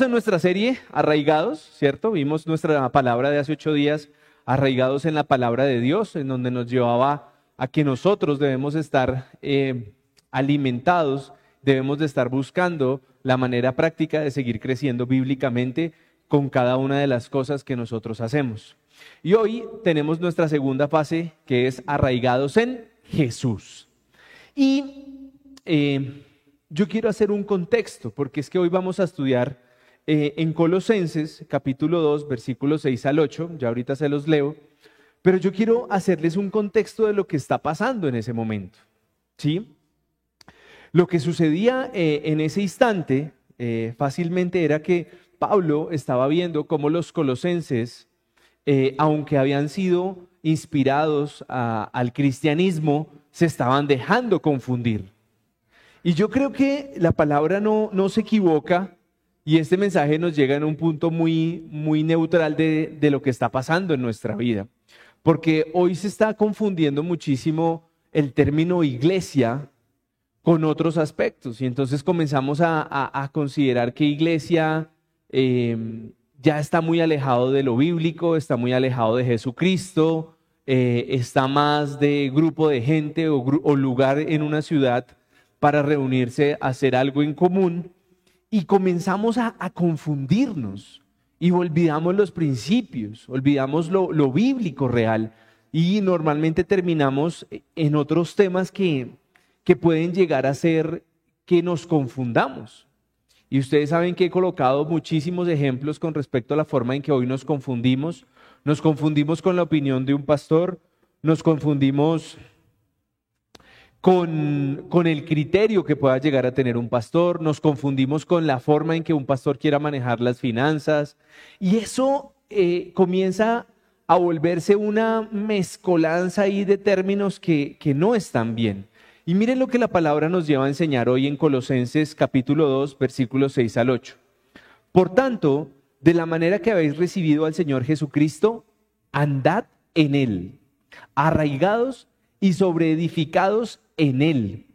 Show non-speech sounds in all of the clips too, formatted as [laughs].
En nuestra serie Arraigados, ¿cierto? Vimos nuestra palabra de hace ocho días, Arraigados en la palabra de Dios, en donde nos llevaba a que nosotros debemos estar eh, alimentados, debemos de estar buscando la manera práctica de seguir creciendo bíblicamente con cada una de las cosas que nosotros hacemos. Y hoy tenemos nuestra segunda fase que es arraigados en Jesús. Y eh, yo quiero hacer un contexto, porque es que hoy vamos a estudiar eh, en Colosenses capítulo 2, versículos 6 al 8, ya ahorita se los leo, pero yo quiero hacerles un contexto de lo que está pasando en ese momento. ¿Sí? Lo que sucedía eh, en ese instante eh, fácilmente era que Pablo estaba viendo cómo los colosenses, aunque habían sido inspirados al cristianismo, se estaban dejando confundir. Y yo creo que la palabra no, no se equivoca y este mensaje nos llega en un punto muy, muy neutral de, de lo que está pasando en nuestra vida. Porque hoy se está confundiendo muchísimo el término iglesia con otros aspectos. Y entonces comenzamos a, a, considerar que iglesia em, ya está muy alejado de lo bíblico, está muy alejado de Jesucristo, eh, está más de grupo de gente o, o lugar en una ciudad para reunirse a hacer algo en común y comenzamos a, confundirnos y olvidamos los principios, olvidamos lo, lo, bíblico real y normalmente terminamos en otros temas que, que pueden llegar a ser que nos confundamos. Y ustedes saben que he colocado muchísimos ejemplos con respecto a la forma en que hoy nos confundimos. Nos confundimos con la opinión de un pastor, nos confundimos con, con, el criterio que pueda llegar a tener un pastor, nos confundimos con la forma en que un pastor quiera manejar las finanzas y eso eh, comienza a volverse una mezcolanza ahí de términos que, que no están bien. Y miren lo que la palabra nos lleva a enseñar hoy en Colosenses capítulo 2, versículos 6 al 8. Por tanto, de la manera que habéis recibido al Señor Jesucristo, andad en Él, arraigados y sobreedificados en Él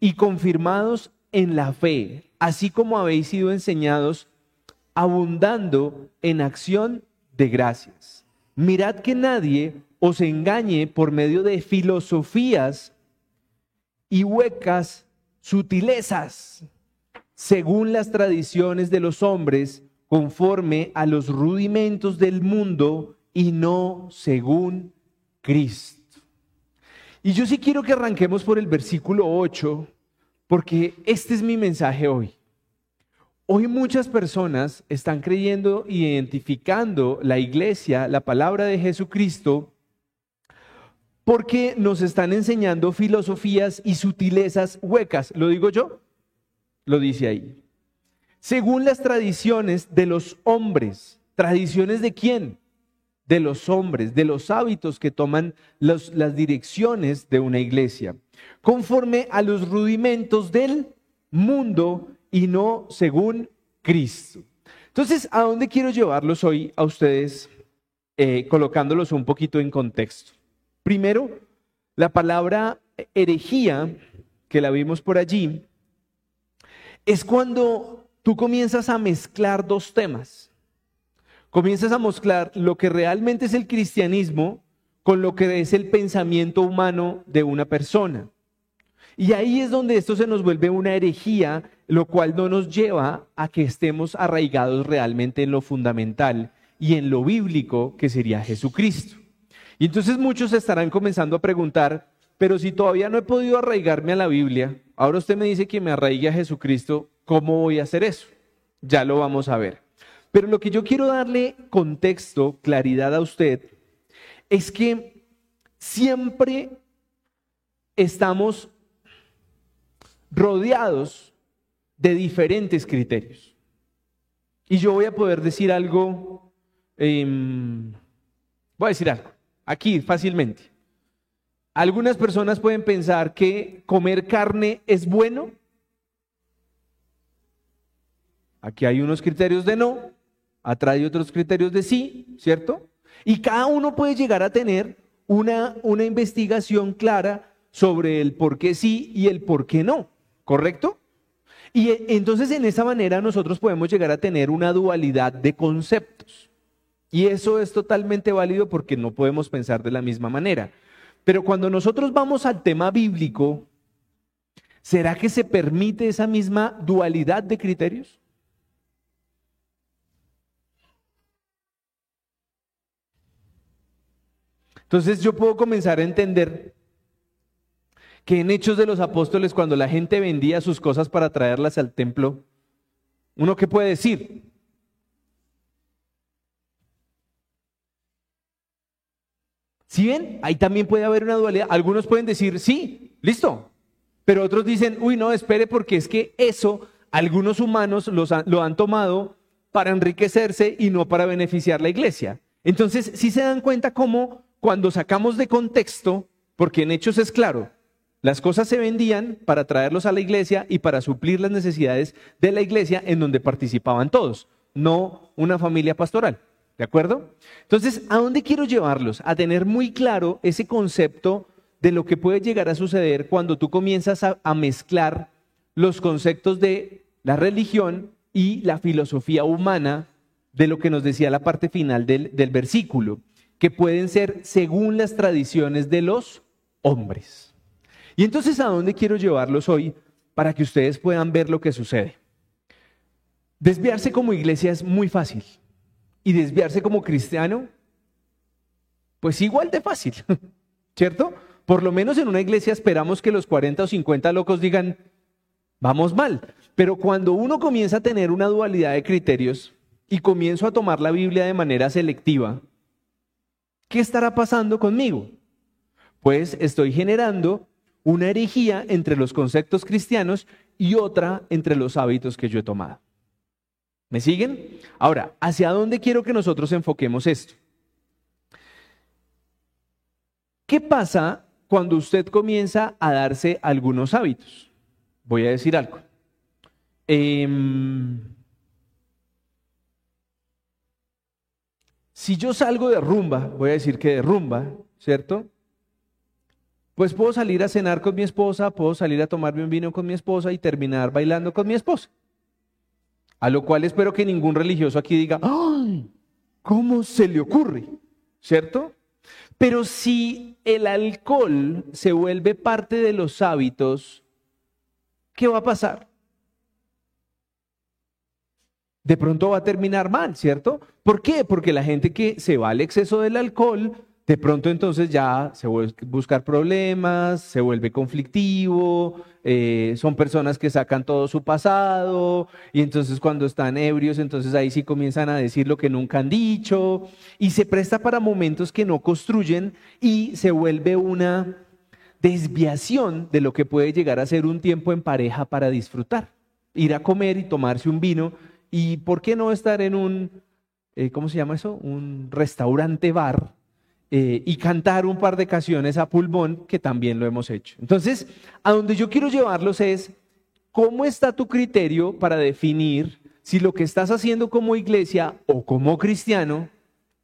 y confirmados en la fe, así como habéis sido enseñados, abundando en acción de gracias. Mirad que nadie os engañe por medio de filosofías y huecas sutilezas, según las tradiciones de los hombres, conforme a los rudimentos del mundo y no según Cristo. Y yo sí quiero que arranquemos por el versículo 8, porque este es mi mensaje hoy. Hoy muchas personas están creyendo y identificando la iglesia, la palabra de Jesucristo, porque nos están enseñando filosofías y sutilezas huecas. ¿Lo digo yo? Lo dice ahí. Según las tradiciones de los hombres. ¿Tradiciones de quién? De los hombres, de los hábitos que toman las direcciones de una iglesia, conforme a los rudimentos del mundo y no según Cristo. Entonces, ¿a dónde quiero llevarlos hoy a ustedes, eh, colocándolos un poquito en contexto? Primero, la palabra herejía, que la vimos por allí, es cuando tú comienzas a mezclar dos temas comienzas a mostrar lo que realmente es el cristianismo con lo que es el pensamiento humano de una persona. Y ahí es donde esto se nos vuelve una herejía, lo cual no nos lleva a que estemos arraigados realmente en lo fundamental y en lo bíblico que sería Jesucristo. Y entonces muchos estarán comenzando a preguntar, pero si todavía no he podido arraigarme a la Biblia, ahora usted me dice que me arraigue a Jesucristo, ¿cómo voy a hacer eso? Ya lo vamos a ver. Pero lo que yo quiero darle contexto, claridad a usted, es que siempre estamos rodeados de diferentes criterios. Y yo voy a poder decir algo, em, voy a decir algo, aquí fácilmente. Algunas personas pueden pensar que comer carne es bueno. Aquí hay unos criterios de no, atrae otros criterios de sí, ¿cierto? Y cada uno puede llegar a tener una, una investigación clara sobre el por qué sí y el por qué no, ¿correcto? Y e, entonces en esa manera nosotros podemos llegar a tener una dualidad de conceptos. Y eso es totalmente válido porque no podemos pensar de la misma manera. Pero cuando nosotros vamos al tema bíblico, ¿será que se permite esa misma dualidad de criterios? Entonces yo puedo comenzar a entender que en Hechos de los Apóstoles, cuando la gente vendía sus cosas para traerlas al templo, ¿uno qué puede decir? Si ven, ahí también puede haber una dualidad. Algunos pueden decir, sí, listo. Pero otros dicen, uy, no, espere, porque es que eso algunos humanos lo han tomado para enriquecerse y no para beneficiar la iglesia. Entonces, si se dan cuenta cómo cuando sacamos de contexto, porque en hechos es claro, las cosas se vendían para traerlos a la iglesia y para suplir las necesidades de la iglesia en donde participaban todos, no una familia pastoral. ¿De acuerdo? Entonces, ¿a dónde quiero llevarlos? A tener muy claro ese concepto de lo que puede llegar a suceder cuando tú comienzas a, mezclar los conceptos de la religión y la filosofía humana de lo que nos decía la parte final del, del versículo, que pueden ser según las tradiciones de los hombres. Y entonces, ¿a dónde quiero llevarlos hoy para que ustedes puedan ver lo que sucede? Desviarse como iglesia es muy fácil. Y desviarse como cristiano, pues igual de fácil, [laughs] ¿cierto? Por lo menos en una iglesia esperamos que los 40 o 50 locos digan, vamos mal. Pero cuando uno comienza a tener una dualidad de criterios y comienzo a tomar la Biblia de manera selectiva, ¿qué estará pasando conmigo? Pues estoy generando una herejía entre los conceptos cristianos y otra entre los hábitos que yo he tomado. ¿Me siguen? Ahora, ¿hacia dónde quiero que nosotros enfoquemos esto? ¿Qué pasa cuando usted comienza a darse algunos hábitos? Voy a decir algo. Em, si yo salgo de rumba, voy a decir que de rumba, ¿cierto? Pues puedo salir a cenar con mi esposa, puedo salir a tomarme un vino con mi esposa y terminar bailando con mi esposa. A lo cual espero que ningún religioso aquí diga, ¡ay! ¿Cómo se le ocurre? ¿Cierto? Pero si el alcohol se vuelve parte de los hábitos, ¿qué va a pasar? De pronto va a terminar mal, ¿cierto? ¿Por qué? Porque la gente que se va al exceso del alcohol de pronto entonces ya se vuelve a buscar problemas, se vuelve conflictivo, eh, son personas que sacan todo su pasado y entonces cuando están ebrios, entonces ahí sí comienzan a decir lo que nunca han dicho y se presta para momentos que no construyen y se vuelve una desviación de lo que puede llegar a ser un tiempo en pareja para disfrutar, ir a comer y tomarse un vino y por qué no estar en un, eh, ¿cómo se llama eso? Un restaurante bar eh, y cantar un par de canciones a pulmón, que también lo hemos hecho. Entonces, a donde yo quiero llevarlos es, ¿cómo está tu criterio para definir si lo que estás haciendo como iglesia o como cristiano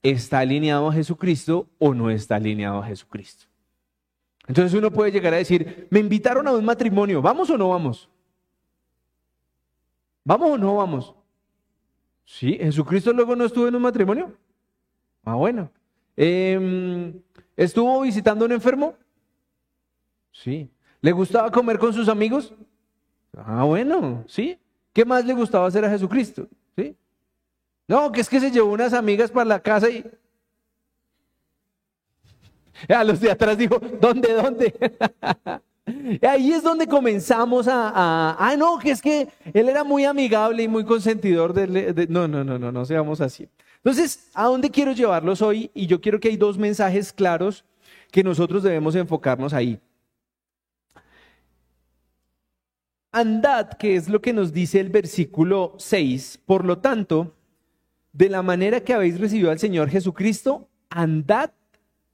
está alineado a Jesucristo o no está alineado a Jesucristo? Entonces uno puede llegar a decir, me invitaron a un matrimonio, ¿vamos o no vamos? ¿Vamos o no vamos? Sí, Jesucristo luego no estuvo en un matrimonio. Ah, bueno. Em, ¿Estuvo visitando a un enfermo? Sí. ¿Le gustaba comer con sus amigos? Ah, bueno, sí. ¿Qué más le gustaba hacer a Jesucristo? ¿Sí? No, que es que se llevó unas amigas para la casa y... [laughs] A los de atrás dijo, ¿dónde, dónde? [laughs] [laughs] ahí es donde comenzamos a, Ah, no, que es que él era muy amigable y muy consentidor de... no, no, no, no, no seamos así. Entonces, ¿a dónde quiero llevarlos hoy? Y yo quiero que hay dos mensajes claros que nosotros debemos enfocarnos ahí. Andad, que es lo que nos dice el versículo 6, por lo tanto, de la manera que habéis recibido al Señor Jesucristo, andad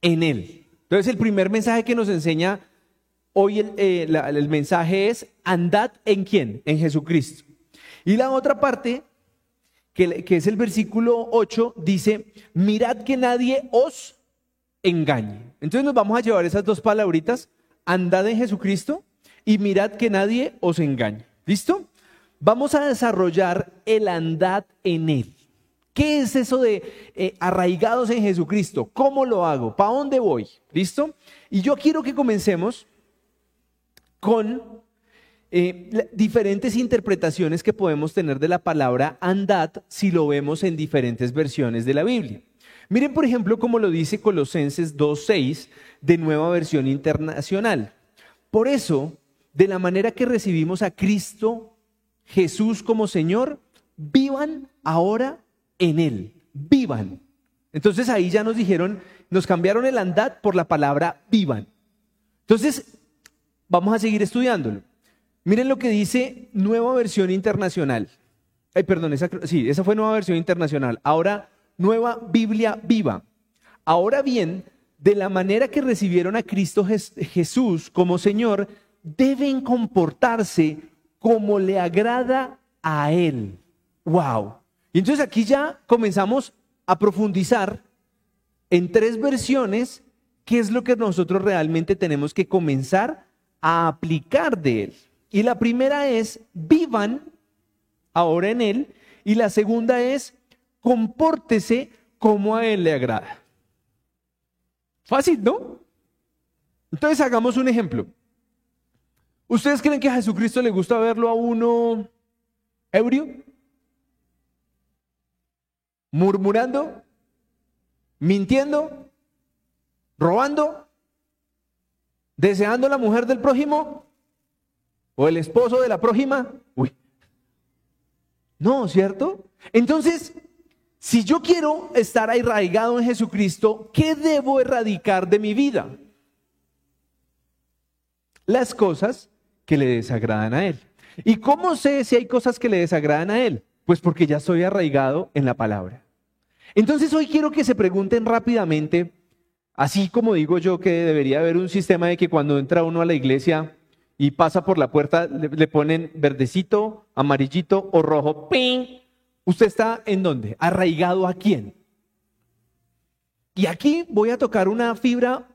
en Él. Entonces el primer mensaje que nos enseña hoy el, eh, el mensaje es, andad en quién? En Jesucristo. Y la otra parte que, es el versículo 8, dice, mirad que nadie os engañe. Entonces nos vamos a llevar esas dos palabritas, andad en Jesucristo y mirad que nadie os engañe. ¿Listo? vamos a desarrollar el andad en Él. ¿Qué es eso de eh, arraigados en Jesucristo? ¿Cómo lo hago? ¿Para dónde voy? ¿Listo? Y yo quiero que comencemos con eh, diferentes interpretaciones que podemos tener de la palabra andad si lo vemos en diferentes versiones de la Biblia. Miren, por ejemplo, como lo dice Colosenses 2.6 de Nueva Versión Internacional. Por eso, de la manera que recibimos a Cristo Jesús como Señor, vivan ahora en Él, vivan. Entonces ahí ya nos dijeron, nos cambiaron el andad por la palabra vivan. Entonces, vamos a seguir estudiándolo. Miren lo que dice Nueva Versión Internacional. Ay, perdón, esa, sí, esa fue Nueva Versión Internacional. Ahora, Nueva Biblia Viva. Ahora bien, de la manera que recibieron a Cristo Jesús como Señor, deben comportarse como le agrada a Él. ¡Wow! Y entonces aquí ya comenzamos a profundizar en tres versiones qué es lo que nosotros realmente tenemos que comenzar a aplicar de Él. Y la primera es, vivan ahora en Él. Y la segunda es, compórtese como a Él le agrada. Fácil, ¿no? Entonces hagamos un ejemplo. ¿Ustedes creen que a Jesucristo le gusta verlo a uno ebrio? ¿Murmurando? ¿Mintiendo? ¿Robando? ¿Deseando la mujer del prójimo? ¿O el esposo de la prójima? Uy. No, ¿cierto? Entonces, si yo quiero estar arraigado en Jesucristo, ¿qué debo erradicar de mi vida? Las cosas que le desagradan a Él. ¿Y cómo sé si hay cosas que le desagradan a Él? Pues porque ya estoy arraigado en la palabra. Entonces hoy quiero que se pregunten rápidamente, así como digo yo que debería haber un sistema de que cuando entra uno a la iglesia y pasa por la puerta le, ponen verdecito, amarillito o rojo. ¡Ping! ¿Usted está en dónde? ¿Arraigado a quién? Y aquí voy a tocar una fibra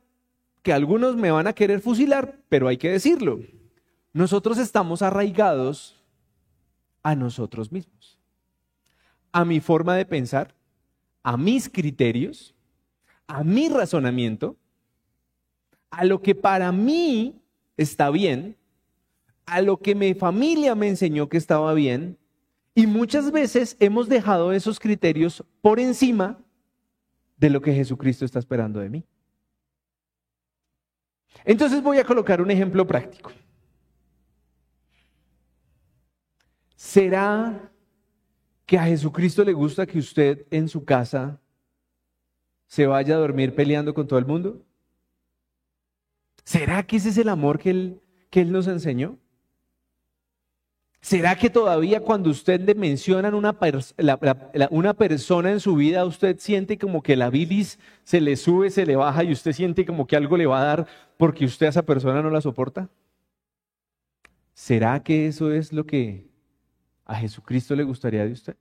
que algunos me van a querer fusilar, pero hay que decirlo. Nosotros estamos arraigados a nosotros mismos, a mi forma de pensar, a mis criterios, a mi razonamiento, a lo que para mí está bien, a lo que mi familia me enseñó que estaba bien, y muchas veces hemos dejado esos criterios por encima de lo que Jesucristo está esperando de mí. Entonces voy a colocar un ejemplo práctico. ¿Será que a Jesucristo le gusta que usted en su casa se vaya a dormir peleando con todo el mundo? ¿Será que ese es el amor que Él, que él nos enseñó? ¿Será que todavía cuando usted le mencionan una, una persona en su vida, usted siente como que la bilis se le sube, se le baja y usted siente como que algo le va a dar porque usted a esa persona no la soporta? ¿Será que eso es lo que a Jesucristo le gustaría de usted?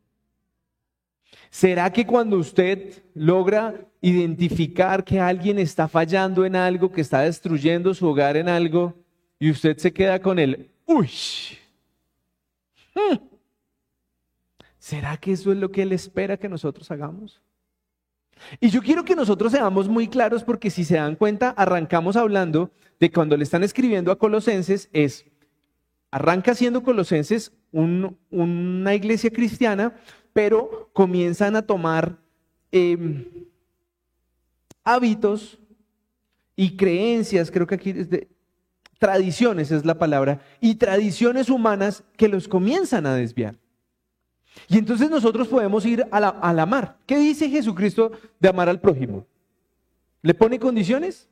¿Será que cuando usted logra identificar que alguien está fallando en algo, que está destruyendo su hogar en algo, y usted se queda con el, uy, hmm, ¿será que eso es lo que Él espera que nosotros hagamos? Y yo quiero que nosotros seamos muy claros porque si se dan cuenta, arrancamos hablando de cuando le están escribiendo a Colosenses es, arranca siendo Colosenses una iglesia cristiana, pero comienzan a tomar em, hábitos y creencias, creo que aquí es tradiciones es la palabra, y tradiciones humanas que los comienzan a desviar. Y entonces nosotros podemos ir a la, al amar. ¿Qué dice Jesucristo de amar al prójimo? ¿Le pone condiciones?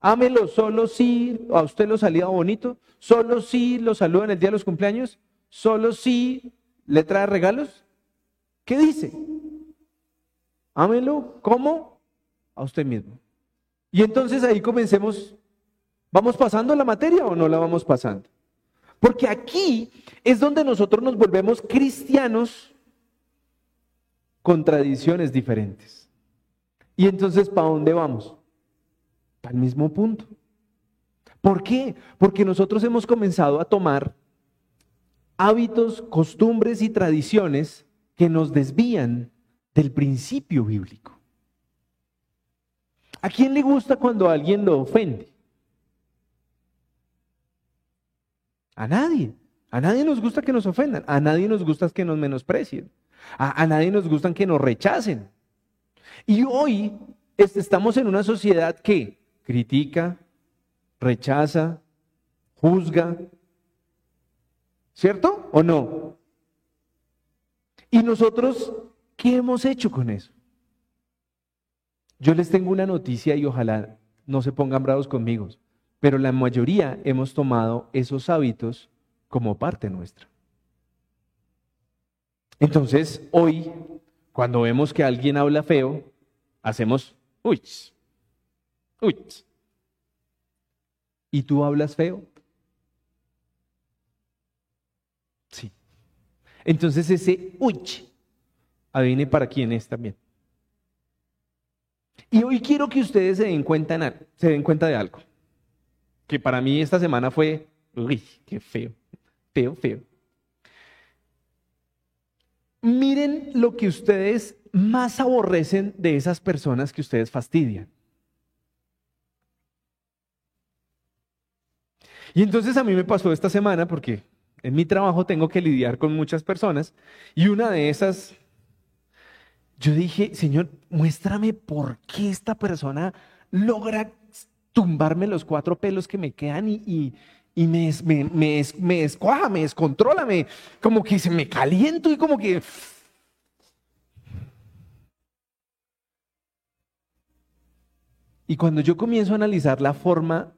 Ámelo solo si a usted lo salía bonito, solo si lo saluda en el día de los cumpleaños, solo si le trae regalos. ¿Qué dice? Ámelo, ¿cómo? A usted mismo. Y entonces ahí comencemos, ¿vamos pasando la materia o no la vamos pasando? Porque aquí es donde nosotros nos volvemos cristianos con tradiciones diferentes. Y entonces, ¿para dónde vamos? Al mismo punto. ¿Por qué? Porque nosotros hemos comenzado a tomar hábitos, costumbres y tradiciones que nos desvían del principio bíblico. ¿A quién le gusta cuando alguien lo ofende? A nadie. A nadie nos gusta que nos ofendan. A nadie nos gusta que nos menosprecien. A, nadie nos gusta que nos rechacen. Y hoy estamos en una sociedad que critica, rechaza, juzga. ¿Cierto o no? ¿Y nosotros qué hemos hecho con eso? Yo les tengo una noticia y ojalá no se pongan bravos conmigo, pero la mayoría hemos tomado esos hábitos como parte nuestra. Entonces, hoy, cuando vemos que alguien habla feo, hacemos, uy, uy. ¿Y tú hablas feo? Sí. Entonces ese uy, adivine para quién es también. Y hoy quiero que ustedes se den cuenta, se den cuenta de algo. Que para mí esta semana fue, uy, qué feo, feo, feo. Miren lo que ustedes más aborrecen de esas personas que ustedes fastidian. Y entonces a mí me pasó esta semana porque en mi trabajo tengo que lidiar con muchas personas y una de esas yo dije, Señor, muéstrame por qué esta persona logra tumbarme los cuatro pelos que me quedan y, me, me, me, me descuaja, me descontrola, como que se me caliento y como que... Y cuando yo comienzo a analizar la forma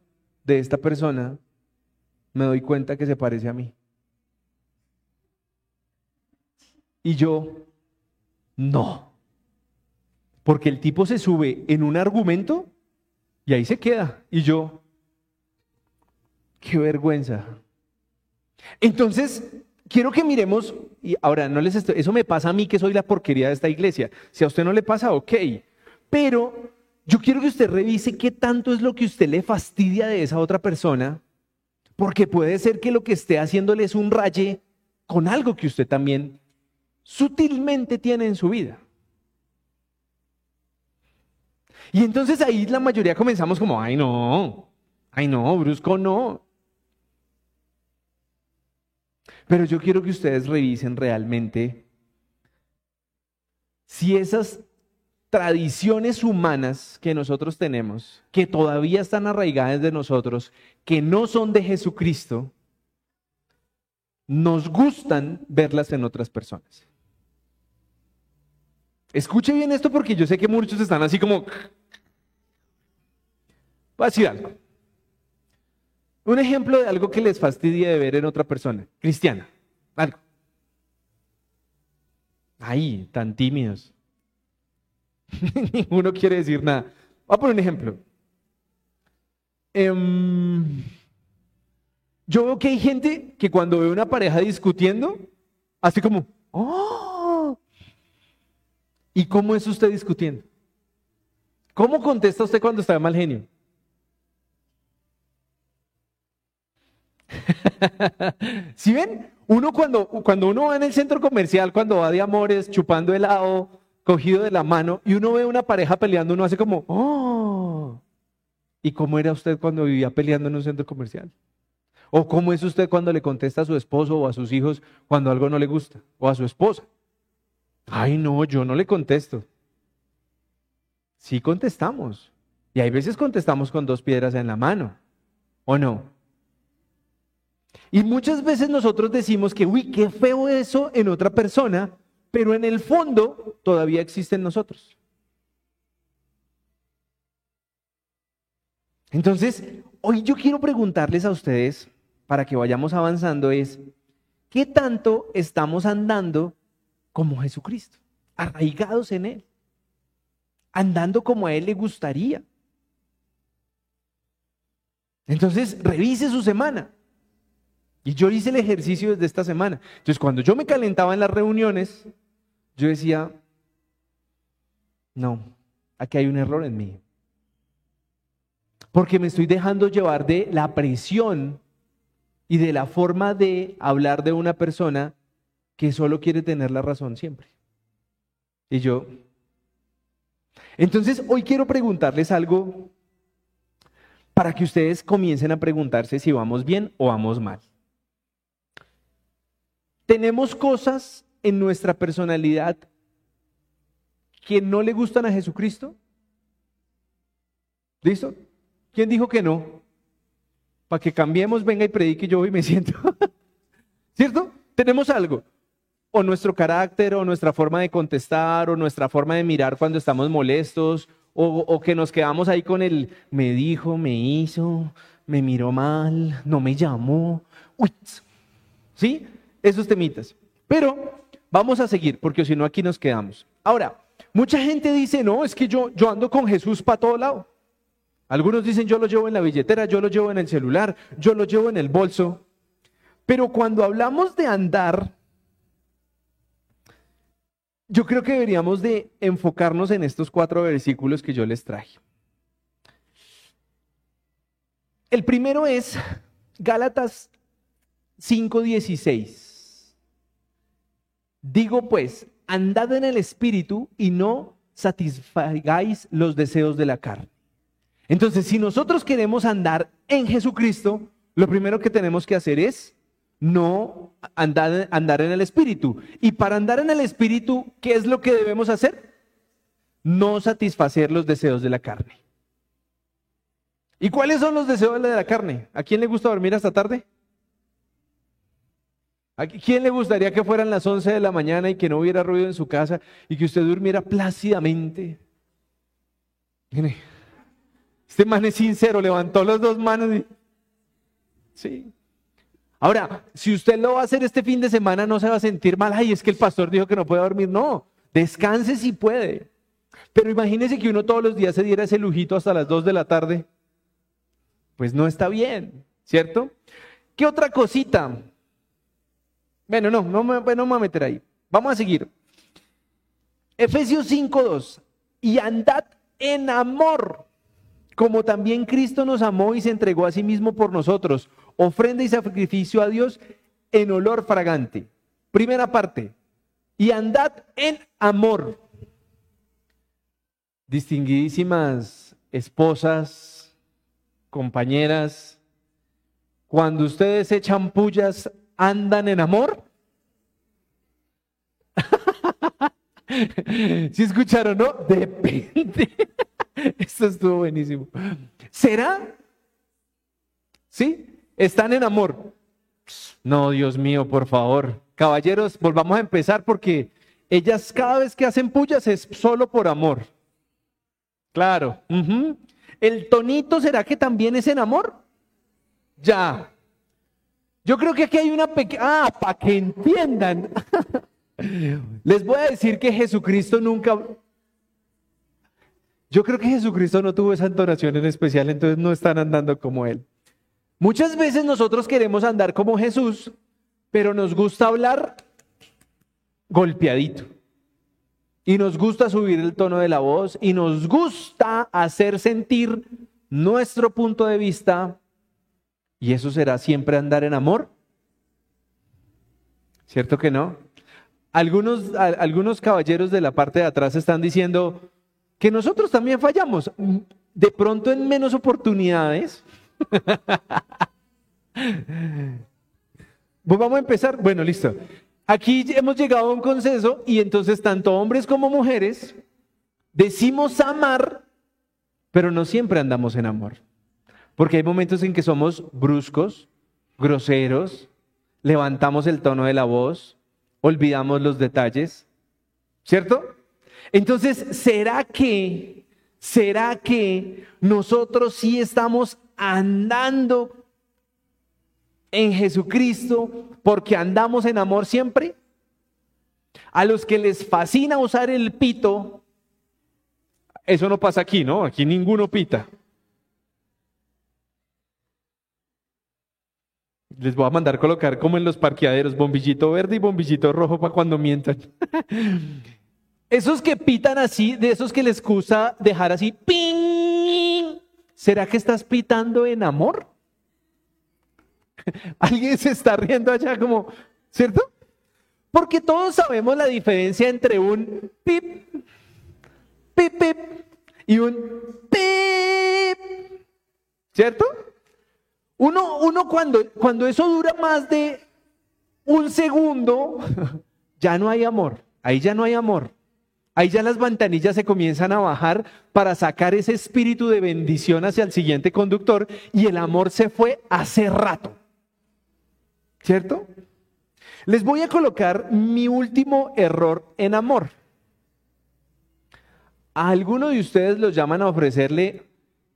de esta persona, me doy cuenta que se parece a mí. Y yo, no. Porque el tipo se sube en un argumento y ahí se queda. Y yo, qué vergüenza. Entonces, quiero que miremos, y ahora no les estoy, eso me pasa a mí que soy la porquería de esta iglesia. Si a usted no le pasa, ok. Pero yo quiero que usted revise qué tanto es lo que usted le fastidia de esa otra persona, porque puede ser que lo que esté haciéndole es un raye con algo que usted también sutilmente tiene en su vida. Y entonces ahí la mayoría comenzamos como, ay no, ay no, brusco no. Pero yo quiero que ustedes revisen realmente si esas tradiciones humanas que nosotros tenemos, que todavía están arraigadas de nosotros, que no son de Jesucristo, nos gustan verlas en otras personas. Escuche bien esto porque yo sé que muchos están así como, Voy a decir algo. Un ejemplo de algo que les fastidia de ver en otra persona, cristiana. Algo. Ahí, tan tímidos. [laughs] Ninguno quiere decir nada. Voy a poner un ejemplo. Em, yo veo que hay gente que cuando ve una pareja discutiendo, hace como, ¡oh! ¿Y cómo es usted discutiendo? ¿Cómo contesta usted cuando está de mal genio? [laughs] si ven? Uno cuando, cuando uno va en el centro comercial, cuando va de amores, chupando helado, cogido de la mano, y uno ve una pareja peleando, uno hace como, ¡oh! ¿Y cómo era usted cuando vivía peleando en un centro comercial? ¿O cómo es usted cuando le contesta a su esposo o a sus hijos cuando algo no le gusta? ¿O a su esposa? Ay, no, yo no le contesto. Sí contestamos. Y hay veces contestamos con dos piedras en la mano. ¿O no? Y muchas veces nosotros decimos que, uy, qué feo eso en otra persona, pero en el fondo todavía existe en nosotros. Entonces, hoy yo quiero preguntarles a ustedes, para que vayamos avanzando, es, ¿qué tanto estamos andando como Jesucristo? Arraigados en Él, andando como a Él le gustaría. Entonces, revise su semana. Y yo hice el ejercicio desde esta semana. Entonces, cuando yo me calentaba en las reuniones, yo decía, no, aquí hay un error en mí. Porque me estoy dejando llevar de la presión y de la forma de hablar de una persona que solo quiere tener la razón siempre. Y yo... Entonces, hoy quiero preguntarles algo para que ustedes comiencen a preguntarse si vamos bien o vamos mal. Tenemos cosas en nuestra personalidad que no le gustan a Jesucristo. ¿Listo? ¿Quién dijo que no? Para que cambiemos, venga y predique yo y me siento. [laughs] ¿Cierto? Tenemos algo. O nuestro carácter, o nuestra forma de contestar, o nuestra forma de mirar cuando estamos molestos, o, que nos quedamos ahí con el me dijo, me hizo, me miró mal, no me llamó. Uy, ¿Sí? Esos temitas. Pero vamos a seguir, porque si no aquí nos quedamos. Ahora, mucha gente dice, no, es que yo, yo ando con Jesús para todo lado. Algunos dicen, yo lo llevo en la billetera, yo lo llevo en el celular, yo lo llevo en el bolso. Pero cuando hablamos de andar, yo creo que deberíamos de enfocarnos en estos cuatro versículos que yo les traje. El primero es Gálatas 5:16. Digo pues, andad en el espíritu y no satisfagáis los deseos de la carne. Entonces, si nosotros queremos andar en Jesucristo, lo primero que tenemos que hacer es no andar, andar en el Espíritu. Y para andar en el Espíritu, ¿qué es lo que debemos hacer? No satisfacer los deseos de la carne. ¿Y cuáles son los deseos de la carne? ¿A quién le gusta dormir hasta tarde? ¿A quién le gustaría que fueran las 11 de la mañana y que no hubiera ruido en su casa y que usted durmiera plácidamente? este man es sincero, levantó las dos manos y... Sí, Ahora, si usted lo va a hacer este fin de semana, no se va a sentir mal. Ay, es que el pastor dijo que no puede dormir. No, descanse si puede. Pero imagínese que uno todos los días se diera ese lujito hasta las 2 de la tarde. Pues no está bien, ¿cierto? ¿Qué otra cosita? Bueno, no, no me, no me voy a meter ahí. Vamos a seguir. Efesios 5.2. Y andad en amor, como también Cristo nos amó y se entregó a sí mismo por nosotros ofrenda y sacrificio a Dios en olor fragante. Primera parte, y andad en amor. Distinguidísimas esposas, compañeras, cuando ustedes echan pullas, ¿andan en amor? [laughs] Si escucharon, no? Depende. [laughs] Esto estuvo buenísimo. ¿Será? ¿Sí? Están en amor. No, Dios mío, por favor. Caballeros, volvamos a empezar porque ellas cada vez que hacen pullas es solo por amor. Claro. ¿El tonito será que también es en amor? Ya. Yo creo que aquí hay una pequeña... Ah, para que entiendan. [laughs] Les voy a decir que Jesucristo nunca... Yo creo que Jesucristo no tuvo esa entonación en especial, entonces no están andando como Él. Muchas veces nosotros queremos andar como Jesús, pero nos gusta hablar golpeadito. Y nos gusta subir el tono de la voz y nos gusta hacer sentir nuestro punto de vista. ¿Y eso será siempre andar en amor? ¿Cierto que no? Algunos, algunos caballeros de la parte de atrás están diciendo que nosotros también fallamos. De pronto en menos oportunidades, pues vamos a empezar. Bueno, listo. Aquí hemos llegado a un consenso y entonces tanto hombres como mujeres decimos amar, pero no siempre andamos en amor. Porque hay momentos en que somos bruscos, groseros, levantamos el tono de la voz, olvidamos los detalles, ¿cierto? Entonces, ¿será que, será que nosotros sí estamos andando en Jesucristo porque andamos en amor siempre? A los que les fascina usar el pito, eso no pasa aquí, ¿no? Aquí ninguno pita. Les voy a mandar colocar como en los parqueaderos, bombillito verde y bombillito rojo para cuando mientan. [laughs] esos que pitan así, de esos que les gusta dejar así, ¡ping! ¿Será que estás pitando en amor? [laughs] Alguien se está riendo allá como, ¿cierto? Porque todos sabemos la diferencia entre un pip, pip, pip y un pip. ¿Cierto? Uno, uno cuando, cuando eso dura más de un segundo, [laughs] ya no hay amor. Ahí ya no hay amor. Ahí ya las ventanillas se comienzan a bajar para sacar ese espíritu de bendición hacia el siguiente conductor y el amor se fue hace rato. ¿Cierto? Les voy a colocar mi último error en amor. ¿A alguno de ustedes los llaman a ofrecerle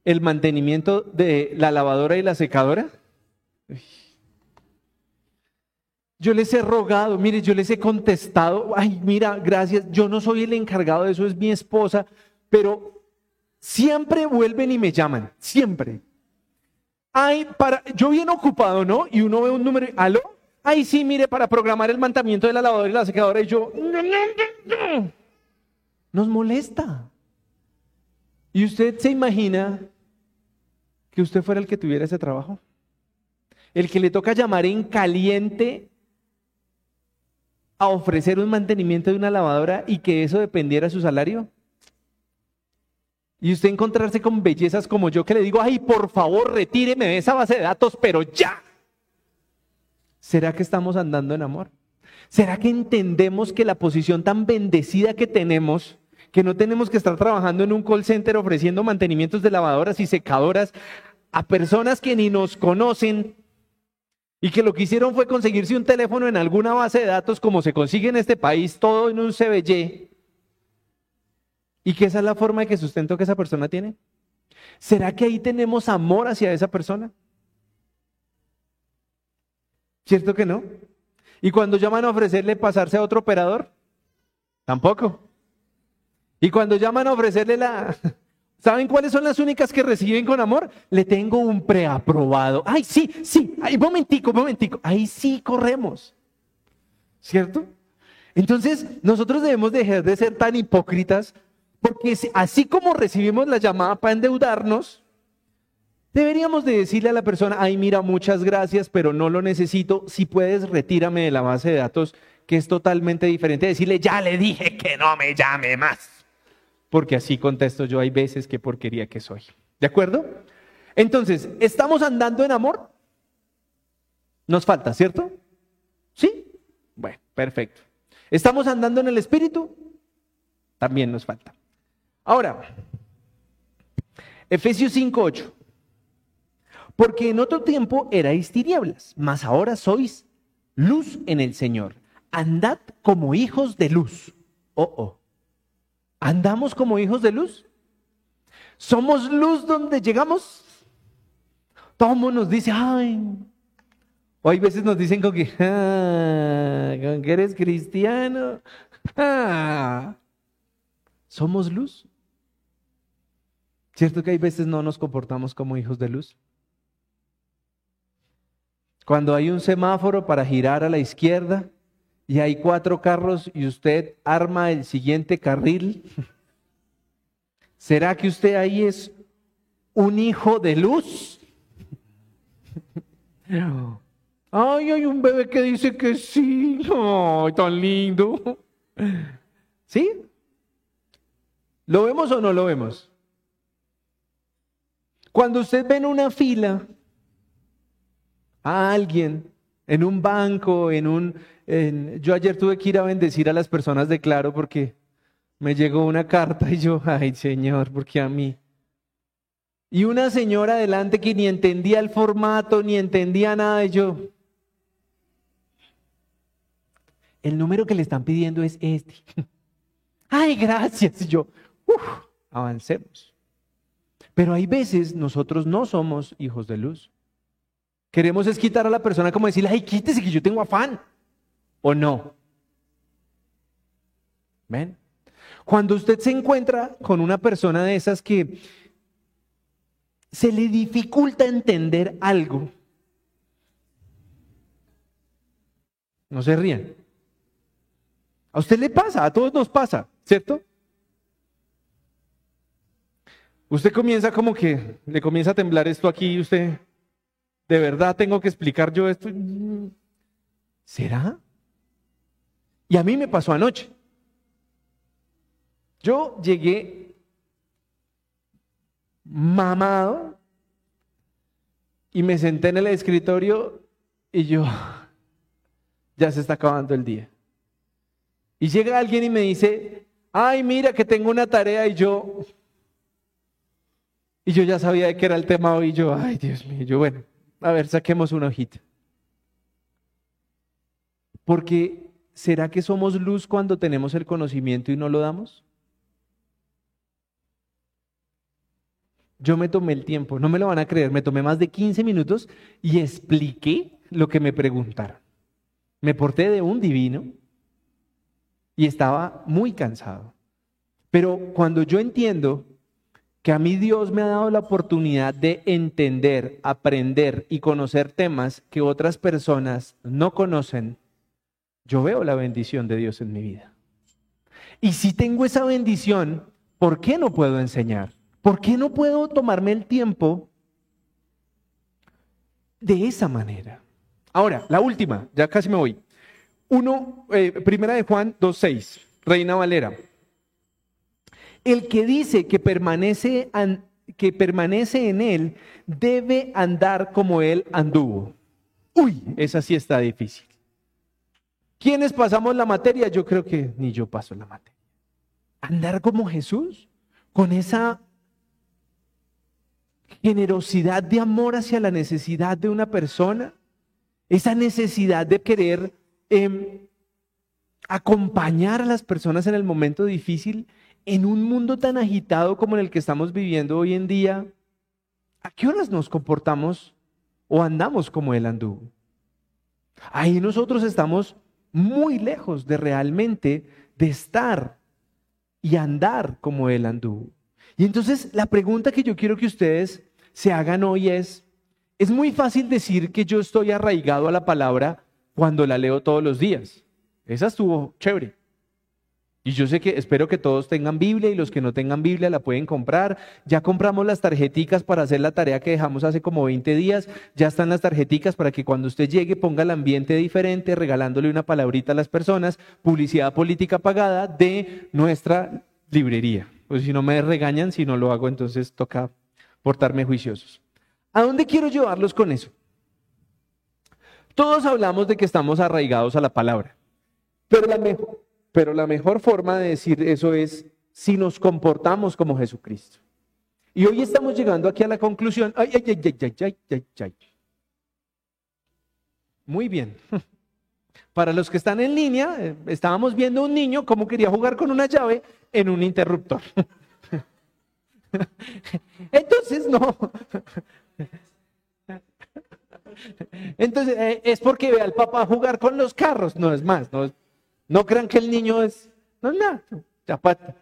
el mantenimiento de la lavadora y la secadora? Yo les he rogado, mire, yo les he contestado, ay, mira, gracias, yo no soy el encargado de eso, es mi esposa, pero siempre vuelven y me llaman, siempre. Ay, para, yo bien ocupado, ¿no? Y uno ve un número, ¿aló? Ay, sí, mire, para programar el mantenimiento de la lavadora y la secadora, y yo, nos molesta. ¿Y usted se imagina que usted fuera el que tuviera ese trabajo? El que le toca llamar en caliente a ofrecer un mantenimiento de una lavadora y que eso dependiera de su salario. Y usted encontrarse con bellezas como yo que le digo, ay, por favor, retíreme de esa base de datos, pero ya. ¿Será que estamos andando en amor? ¿Será que entendemos que la posición tan bendecida que tenemos que no tenemos que estar trabajando en un call center ofreciendo mantenimientos de lavadoras y secadoras a personas que ni nos conocen y que lo que hicieron fue conseguirse un teléfono en alguna base de datos como se consigue en este país, todo en un CBY, y que esa es la forma de que sustento que esa persona tiene. ¿Será que ahí tenemos amor hacia esa persona? ¿Cierto que no? ¿Y cuando llaman a ofrecerle pasarse a otro operador? Tampoco. Y cuando llaman a ofrecerle la... ¿Saben cuáles son las únicas que reciben con amor? Le tengo un preaprobado. Ay, sí, sí, ay, momentico, momentico. Ahí sí corremos. ¿Cierto? Entonces, nosotros debemos dejar de ser tan hipócritas porque así como recibimos la llamada para endeudarnos, deberíamos de decirle a la persona, ay, mira, muchas gracias, pero no lo necesito. Si puedes, retírame de la base de datos, que es totalmente diferente. Decirle, ya le dije que no me llame más porque así contesto yo, hay veces que porquería que soy. ¿De acuerdo? Entonces, ¿estamos andando en amor? Nos falta, ¿cierto? ¿Sí? Bueno, perfecto. ¿Estamos andando en el Espíritu? También nos falta. Ahora, Efesios 5:8. Porque en otro tiempo erais tinieblas, mas ahora sois luz en el Señor. Andad como hijos de luz. Oh, oh. ¿Andamos como hijos de luz? ¿Somos luz donde llegamos? Todo nos dice, ay. O hay veces nos dicen con que, ah, que eres cristiano. Ah. ¿Somos luz? ¿Cierto que hay veces no nos comportamos como hijos de luz? Cuando hay un semáforo para girar a la izquierda, y hay cuatro carros y usted arma el siguiente carril, ¿será que usted ahí es un hijo de luz? Ay, hay un bebé que dice que sí. Ay, tan lindo. ¿Sí? ¿Lo vemos o no lo vemos? Cuando usted ve en una fila a alguien en un banco, en un... Yo ayer tuve que ir a bendecir a las personas de Claro porque me llegó una carta y yo, ay Señor, porque a mí. Y una señora adelante que ni entendía el formato, ni entendía nada, y yo, el número que le están pidiendo es este. [laughs] ay, gracias. Y yo, uff, avancemos. Pero hay veces nosotros no somos hijos de luz. Queremos es quitar a la persona como decirle, ay, quítese que yo tengo afán. ¿O no? ¿Ven? Cuando usted se encuentra con una persona de esas que se le dificulta entender algo, no se rían. A usted le pasa, a todos nos pasa, ¿cierto? Usted comienza como que le comienza a temblar esto aquí y usted ¿De verdad tengo que explicar yo esto? ¿Será? Y a mí me pasó anoche. Yo llegué mamado y me senté en el escritorio y yo, [laughs] ya se está acabando el día. Y llega alguien y me dice, ay, mira que tengo una tarea y yo, y yo ya sabía de qué era el tema hoy y yo, ay, Dios mío, yo, bueno, a ver, saquemos una hojita. Porque, ¿será que somos luz cuando tenemos el conocimiento y no lo damos? Yo me tomé el tiempo, no me lo van a creer, me tomé más de 15 minutos y expliqué lo que me preguntaron. Me porté de un divino y estaba muy cansado. Pero cuando yo entiendo que a mí Dios me ha dado la oportunidad de entender, aprender y conocer temas que otras personas no conocen, yo veo la bendición de Dios en mi vida. Y si tengo esa bendición, ¿por qué no puedo enseñar? ¿Por qué no puedo tomarme el tiempo de esa manera? Ahora, la última, ya casi me voy. Uno, eh, primera de Juan 2.6, Reina Valera. El que dice que permanece, que permanece en él debe andar como él anduvo. Uy, esa sí está difícil. ¿Quiénes pasamos la materia? Yo creo que ni yo paso la materia. Andar como Jesús, con esa generosidad de amor hacia la necesidad de una persona, esa necesidad de querer em, acompañar a las personas en el momento difícil, en un mundo tan agitado como en el que estamos viviendo hoy en día, ¿a qué horas nos comportamos o andamos como Él anduvo? Ahí nosotros estamos muy lejos de realmente de estar y andar como Él anduvo. Y entonces la pregunta que yo quiero que ustedes se hagan hoy es, es muy fácil decir que yo estoy arraigado a la palabra cuando la leo todos los días. Esa estuvo chévere. Y yo sé que espero que todos tengan Biblia y los que no tengan Biblia la pueden comprar. Ya compramos las tarjeticas para hacer la tarea que dejamos hace como 20 días. Ya están las tarjeticas para que cuando usted llegue ponga el ambiente diferente, regalándole una palabrita a las personas, publicidad política pagada de nuestra librería. Pues si no me regañan, si no lo hago, entonces toca portarme juiciosos. ¿A dónde quiero llevarlos con eso? Todos hablamos de que estamos arraigados a la palabra, pero la mejor, pero la mejor forma de decir eso es si nos comportamos como Jesucristo. Y hoy estamos llegando aquí a la conclusión. Ay, ay, ay, ay, ay, ay, ay. Muy bien. [laughs] Para los que están en línea, eh, estábamos viendo un niño cómo quería jugar con una llave en un interruptor. [laughs] Entonces, no. [laughs] Entonces, eh, es porque ve al papá jugar con los carros, no es más. No, no crean que el niño es. No es nada, chapata.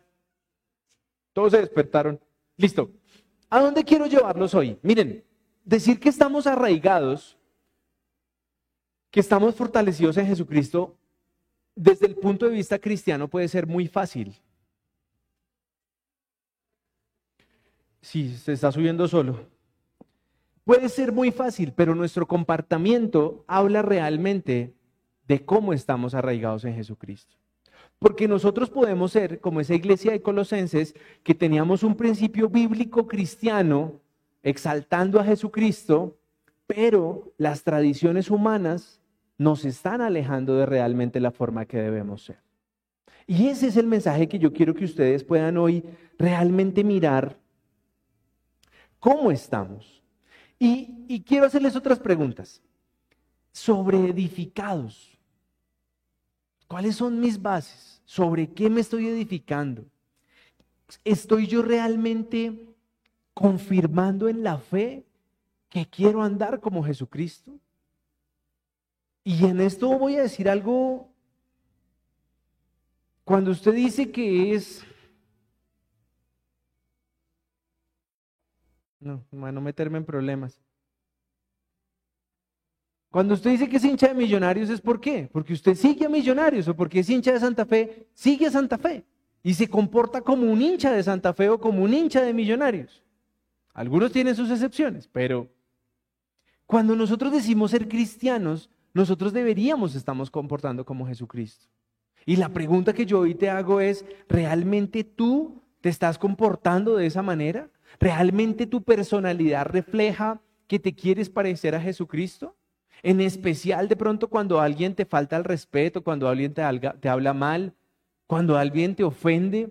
Todos se despertaron. Listo. ¿A dónde quiero llevarlos hoy? Miren, decir que estamos arraigados, que estamos fortalecidos en Jesucristo, desde el punto de vista cristiano puede ser muy fácil. Sí, se está subiendo solo. Puede ser muy fácil, pero nuestro comportamiento habla realmente de cómo estamos arraigados en Jesucristo. Porque nosotros podemos ser como esa iglesia de Colosenses que teníamos un principio bíblico cristiano exaltando a Jesucristo, pero las tradiciones humanas nos están alejando de realmente la forma que debemos ser. Y ese es el mensaje que yo quiero que ustedes puedan hoy realmente mirar cómo estamos. Y, quiero hacerles otras preguntas. Sobre edificados. ¿Cuáles son mis bases? ¿Sobre qué me estoy edificando? ¿Estoy yo realmente confirmando en la fe que quiero andar como Jesucristo? Y en esto voy a decir algo, cuando usted dice que es No, no meterme en problemas. Cuando usted dice que es hincha de millonarios, ¿es por qué? Porque usted sigue a millonarios o porque es hincha de Santa Fe, sigue a Santa Fe y se comporta como un hincha de Santa Fe o como un hincha de millonarios. Algunos tienen sus excepciones, pero Cuando nosotros decimos ser cristianos, nosotros deberíamos estamos comportando como Jesucristo. Y la pregunta que yo hoy te hago es, ¿realmente tú te estás comportando de esa manera? ¿Realmente tu personalidad refleja que te quieres parecer a Jesucristo? En especial de pronto cuando alguien te falta el respeto, cuando alguien te, te habla mal, cuando alguien te ofende.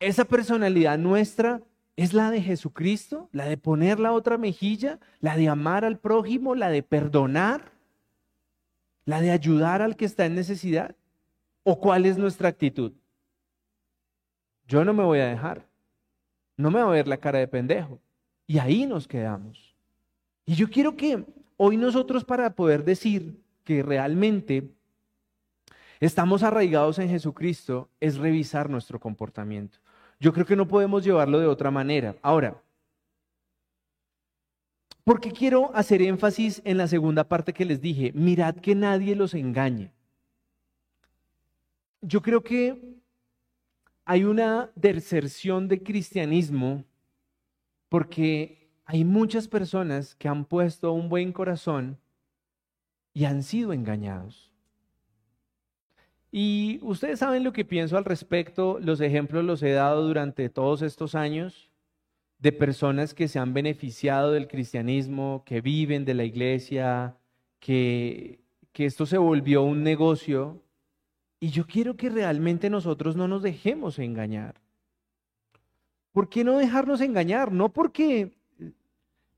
Esa personalidad nuestra es la de Jesucristo, la de poner la otra mejilla, la de amar al prójimo, la de perdonar, la de ayudar al que está en necesidad. ¿O cuál es nuestra actitud? Yo no me voy a dejar. No me voy a ver la cara de pendejo. Y ahí nos quedamos. Y yo quiero que hoy nosotros para poder decir que realmente estamos arraigados en Jesucristo es revisar nuestro comportamiento. Yo creo que no podemos llevarlo de otra manera. Ahora, ¿por qué quiero hacer énfasis en la segunda parte que les dije? Mirad que nadie los engañe. Yo creo que hay una deserción de cristianismo porque hay muchas personas que han puesto un buen corazón y han sido engañados. Y ustedes saben lo que pienso al respecto, los ejemplos los he dado durante todos estos años de personas que se han beneficiado del cristianismo, que viven de la iglesia, que, que esto se volvió un negocio. Y yo quiero que realmente nosotros no nos dejemos engañar. ¿Por qué no dejarnos engañar? No porque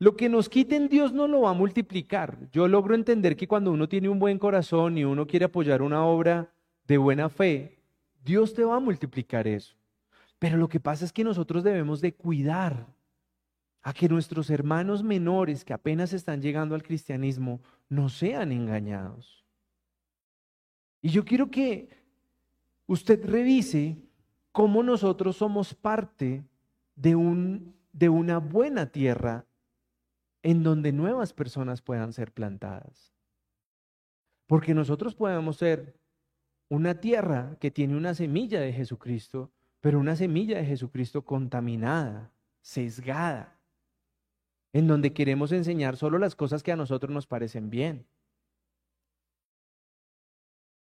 lo que nos quiten Dios no lo va a multiplicar. Yo logro entender que cuando uno tiene un buen corazón y uno quiere apoyar una obra, de buena fe, Dios te va a multiplicar eso. Pero lo que pasa es que nosotros debemos de cuidar a que nuestros hermanos menores que apenas están llegando al cristianismo no sean engañados. Y yo quiero que usted revise cómo nosotros somos parte de, un, de una buena tierra en donde nuevas personas puedan ser plantadas. Porque nosotros podemos ser una tierra que tiene una semilla de Jesucristo, pero una semilla de Jesucristo contaminada, sesgada, en donde queremos enseñar solo las cosas que a nosotros nos parecen bien.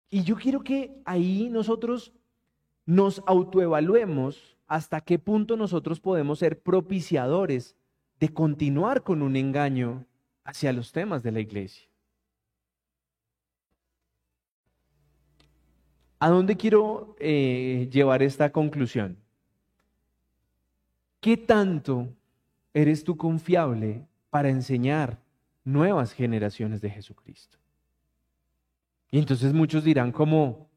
Y yo quiero que ahí nosotros nos autoevaluemos hasta qué punto nosotros podemos ser propiciadores de continuar con un engaño hacia los temas de la iglesia. ¿A dónde quiero eh, llevar esta conclusión? ¿Qué tanto eres tú confiable para enseñar nuevas generaciones de Jesucristo? Y entonces muchos dirán como,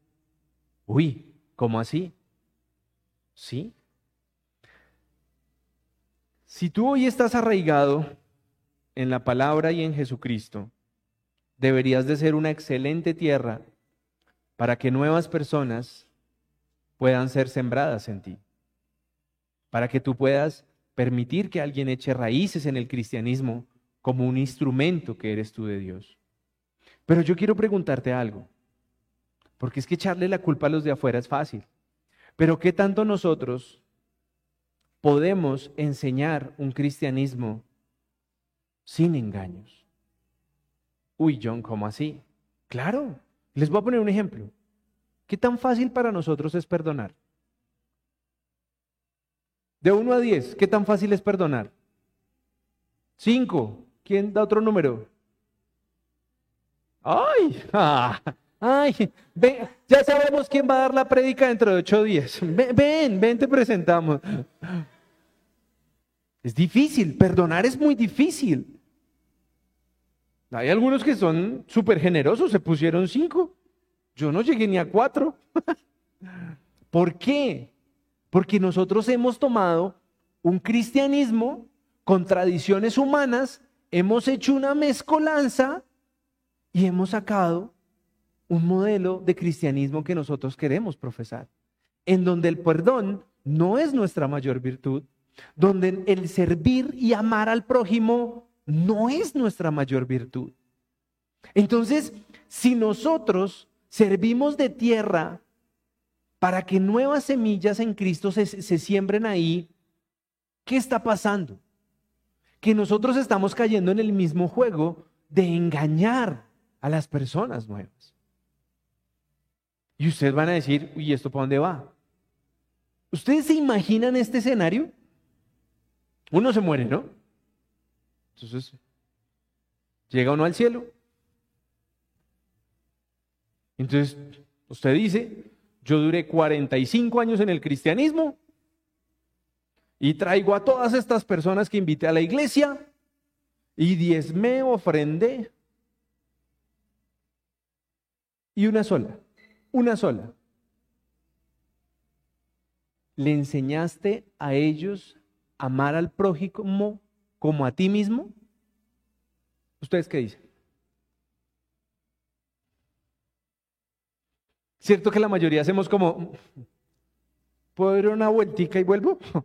uy, ¿cómo así? ¿Sí? Si tú hoy estás arraigado en la palabra y en Jesucristo, deberías de ser una excelente tierra para que nuevas personas puedan ser sembradas en ti, para que tú puedas permitir que alguien eche raíces en el cristianismo como un instrumento que eres tú de Dios. Pero yo quiero preguntarte algo, porque es que echarle la culpa a los de afuera es fácil, pero ¿qué tanto nosotros podemos enseñar un cristianismo sin engaños? Uy, John, ¿cómo así? Claro, les voy a poner un ejemplo. ¿Qué tan fácil para nosotros es perdonar? De 1 a 10, ¿qué tan fácil es perdonar? 5. ¿Quién da otro número? ¡Ay! [laughs] ¡Ay! Ven, ya sabemos quién va a dar la prédica dentro de 8 días. Ven, ven, ven, te presentamos. Es difícil, perdonar es muy difícil. Hay algunos que son súper generosos, se pusieron cinco. Yo no llegué ni a cuatro. [laughs] ¿Por qué? Porque nosotros hemos tomado un cristianismo con tradiciones humanas, hemos hecho una mezcolanza y hemos sacado un modelo de cristianismo que nosotros queremos profesar, en donde el perdón no es nuestra mayor virtud, donde el servir y amar al prójimo no es nuestra mayor virtud. Entonces, si nosotros servimos de tierra para que nuevas semillas en Cristo se, siembren ahí, ¿qué está pasando? que nosotros estamos cayendo en el mismo juego de engañar a las personas nuevas. Y ustedes van a decir, uy, ¿esto para dónde va? ¿Ustedes se imaginan este escenario? Uno se muere, ¿no? Entonces, llega uno al cielo. Entonces, usted dice, yo duré 45 años en el cristianismo y traigo a todas estas personas que invité a la iglesia y diezmé, ofrendé. Y una sola, una sola. ¿Le enseñaste a ellos amar al prójimo como a ti mismo? ¿Ustedes qué dicen? ¿Cierto que la mayoría hacemos como, ¿puedo ir una vueltica y vuelvo? [laughs]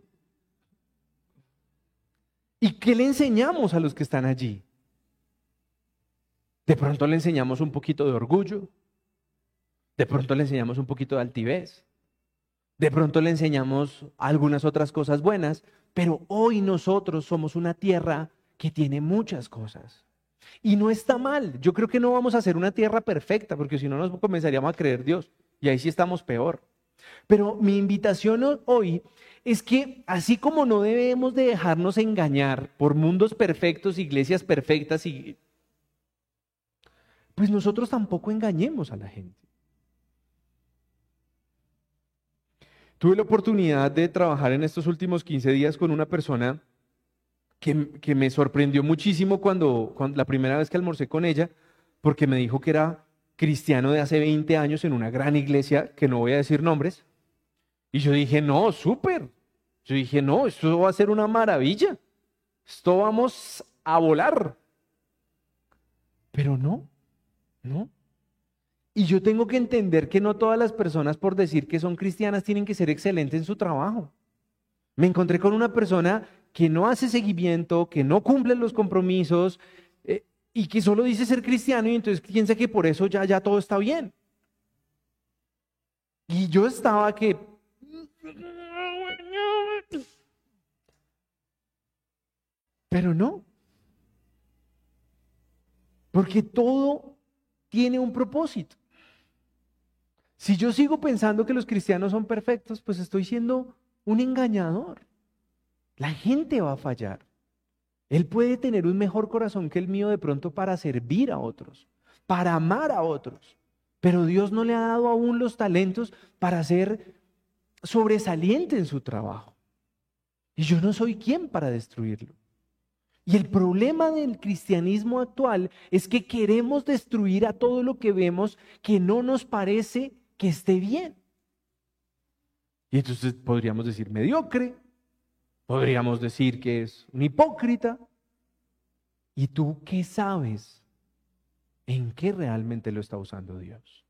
¿Y qué le enseñamos a los que están allí? De pronto le enseñamos un poquito de orgullo, de pronto le enseñamos un poquito de altivez, de pronto le enseñamos algunas otras cosas buenas, pero hoy nosotros somos una tierra que tiene muchas cosas. Y no está mal. Yo creo que no vamos a hacer una tierra perfecta, porque si no nos comenzaríamos a creer Dios. Y ahí sí estamos peor. Pero mi invitación hoy es que así como no debemos de dejarnos engañar por mundos perfectos, iglesias perfectas, y, pues nosotros tampoco engañemos a la gente. Tuve la oportunidad de trabajar en estos últimos 15 días con una persona que, me sorprendió muchísimo cuando, cuando, la primera vez que almorcé con ella, porque me dijo que era cristiano de hace 20 años en una gran iglesia, que no voy a decir nombres. Y yo dije, no, súper. Yo dije, no, esto va a ser una maravilla. Esto vamos a volar. Pero no, no. Y yo tengo que entender que no todas las personas por decir que son cristianas tienen que ser excelentes en su trabajo. Me encontré con una persona que no hace seguimiento, que no cumple los compromisos eh, y que solo dice ser cristiano y entonces piensa que por eso ya, ya todo está bien. Y yo estaba que... Pero no. Porque todo tiene un propósito. Si yo sigo pensando que los cristianos son perfectos, pues estoy siendo un engañador. La gente va a fallar. Él puede tener un mejor corazón que el mío de pronto para servir a otros, para amar a otros. Pero Dios no le ha dado aún los talentos para ser sobresaliente en su trabajo. Y yo no soy quien para destruirlo. Y el problema del cristianismo actual es que queremos destruir a todo lo que vemos que no nos parece que esté bien. Y entonces podríamos decir mediocre, podríamos decir que es un hipócrita. ¿Y tú qué sabes en qué realmente lo está usando Dios?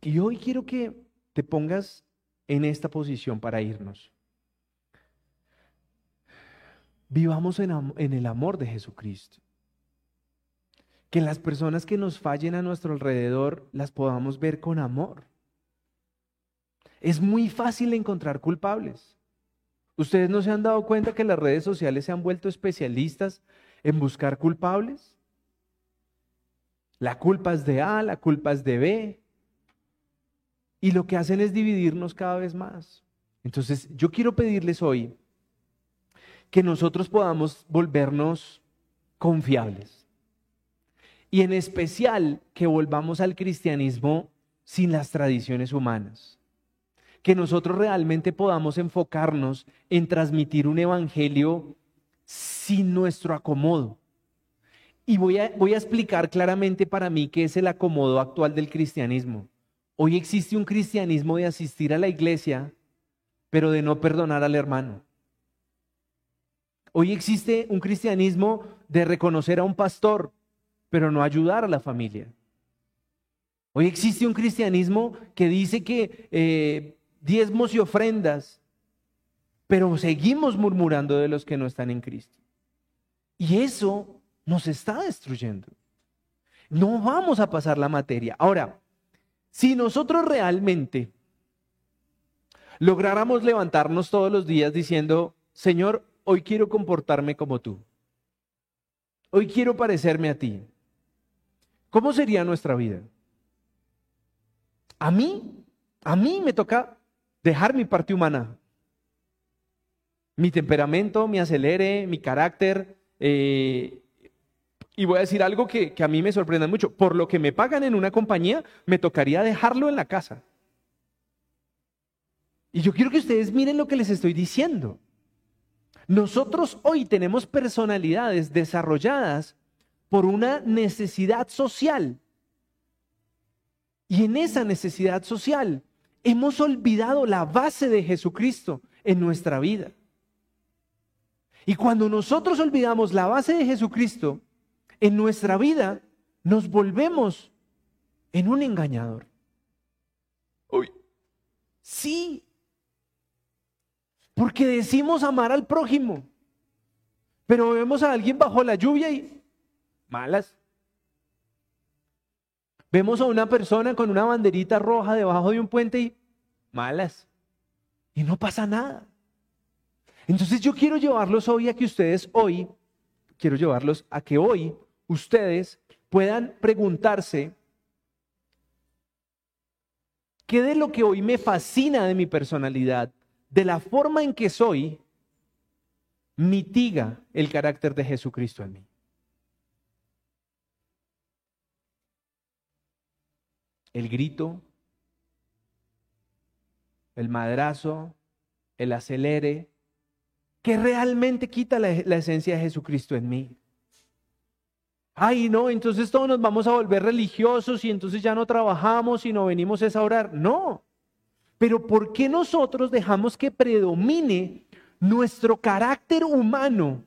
Y hoy quiero que te pongas en esta posición para irnos. Vivamos en, en el amor de Jesucristo que las personas que nos fallen a nuestro alrededor las podamos ver con amor. Es muy fácil encontrar culpables. ¿Ustedes no se han dado cuenta que las redes sociales se han vuelto especialistas en buscar culpables? La culpa es de A, la culpa es de B. Y lo que hacen es dividirnos cada vez más. Entonces, yo quiero pedirles hoy que nosotros podamos volvernos confiables y en especial que volvamos al cristianismo sin las tradiciones humanas. Que nosotros realmente podamos enfocarnos en transmitir un evangelio sin nuestro acomodo. Y voy a, voy a explicar claramente para mí qué es el acomodo actual del cristianismo. Hoy existe un cristianismo de asistir a la iglesia, pero de no perdonar al hermano. Hoy existe un cristianismo de reconocer a un pastor, pero no ayudar a la familia. Hoy existe un cristianismo que dice que eh, diezmos y ofrendas, pero seguimos murmurando de los que no están en Cristo. Y eso nos está destruyendo. No vamos a pasar la materia. Ahora, si nosotros realmente lográramos levantarnos todos los días diciendo, Señor, hoy quiero comportarme como tú. Hoy quiero parecerme a ti. ¿Cómo sería nuestra vida? A mí, a mí me toca dejar mi parte humana. Mi temperamento, mi acelere, mi carácter. Eh, y voy a decir algo que, que a mí me sorprende mucho. Por lo que me pagan en una compañía, me tocaría dejarlo en la casa. Y yo quiero que ustedes miren lo que les estoy diciendo. Nosotros hoy tenemos personalidades desarrolladas por una necesidad social. Y en esa necesidad social hemos olvidado la base de Jesucristo en nuestra vida. Y cuando nosotros olvidamos la base de Jesucristo en nuestra vida, nos volvemos en un engañador. Uy, sí, porque decimos amar al prójimo, pero vemos a alguien bajo la lluvia y malas. Vemos a una persona con una banderita roja debajo de un puente y malas. Y no pasa nada. Entonces yo quiero llevarlos hoy a que ustedes hoy, quiero llevarlos a que hoy ustedes puedan preguntarse, ¿qué de lo que hoy me fascina de mi personalidad, de la forma en que soy, mitiga el carácter de Jesucristo en mí? El grito, el madrazo, el acelere, que realmente quita la, esencia de Jesucristo en mí. Ay, no, entonces todos nos vamos a volver religiosos y entonces ya no trabajamos y no venimos a orar. No. Pero ¿por qué nosotros dejamos que predomine nuestro carácter humano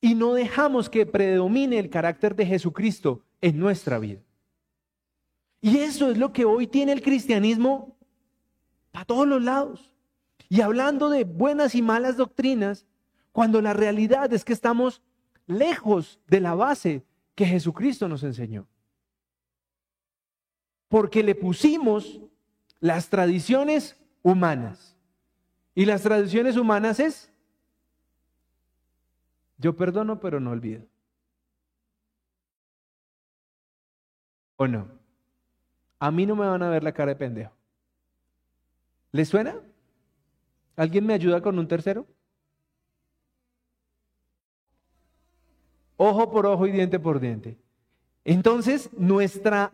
y no dejamos que predomine el carácter de Jesucristo en nuestra vida? Y eso es lo que hoy tiene el cristianismo a todos los lados y hablando de buenas y malas doctrinas, cuando la realidad es que estamos lejos de la base que Jesucristo nos enseñó. Porque le pusimos las tradiciones humanas. Y las tradiciones humanas es, yo perdono pero no olvido. ¿O no? A mí no me van a ver la cara de pendejo. ¿Les suena? ¿Alguien me ayuda con un tercero? Ojo por ojo y diente por diente. Entonces, nuestra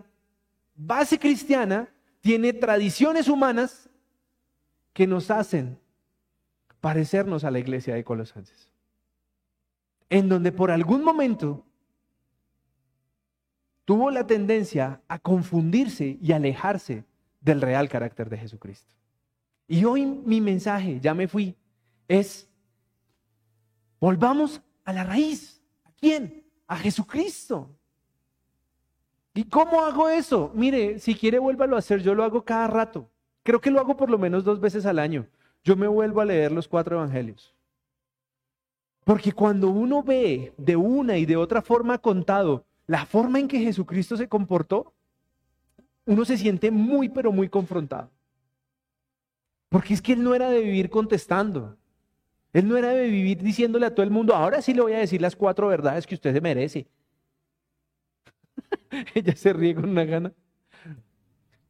base cristiana tiene tradiciones humanas que nos hacen parecernos a la iglesia de Colosenses. En donde por algún momento tuvo la tendencia a confundirse y alejarse del real carácter de Jesucristo. Y hoy mi mensaje, ya me fui, es, volvamos a la raíz. ¿A quién? A Jesucristo. ¿Y cómo hago eso? Mire, si quiere vuélvalo a hacer, yo lo hago cada rato. Creo que lo hago por lo menos dos veces al año. Yo me vuelvo a leer los cuatro evangelios. Porque cuando uno ve de una y de otra forma contado la forma en que Jesucristo se comportó, uno se siente muy, pero muy confrontado. Porque es que él no era de vivir contestando. Él no era de vivir diciéndole a todo el mundo, ahora sí le voy a decir las cuatro verdades que usted se merece. [laughs] Ella se ríe con una gana.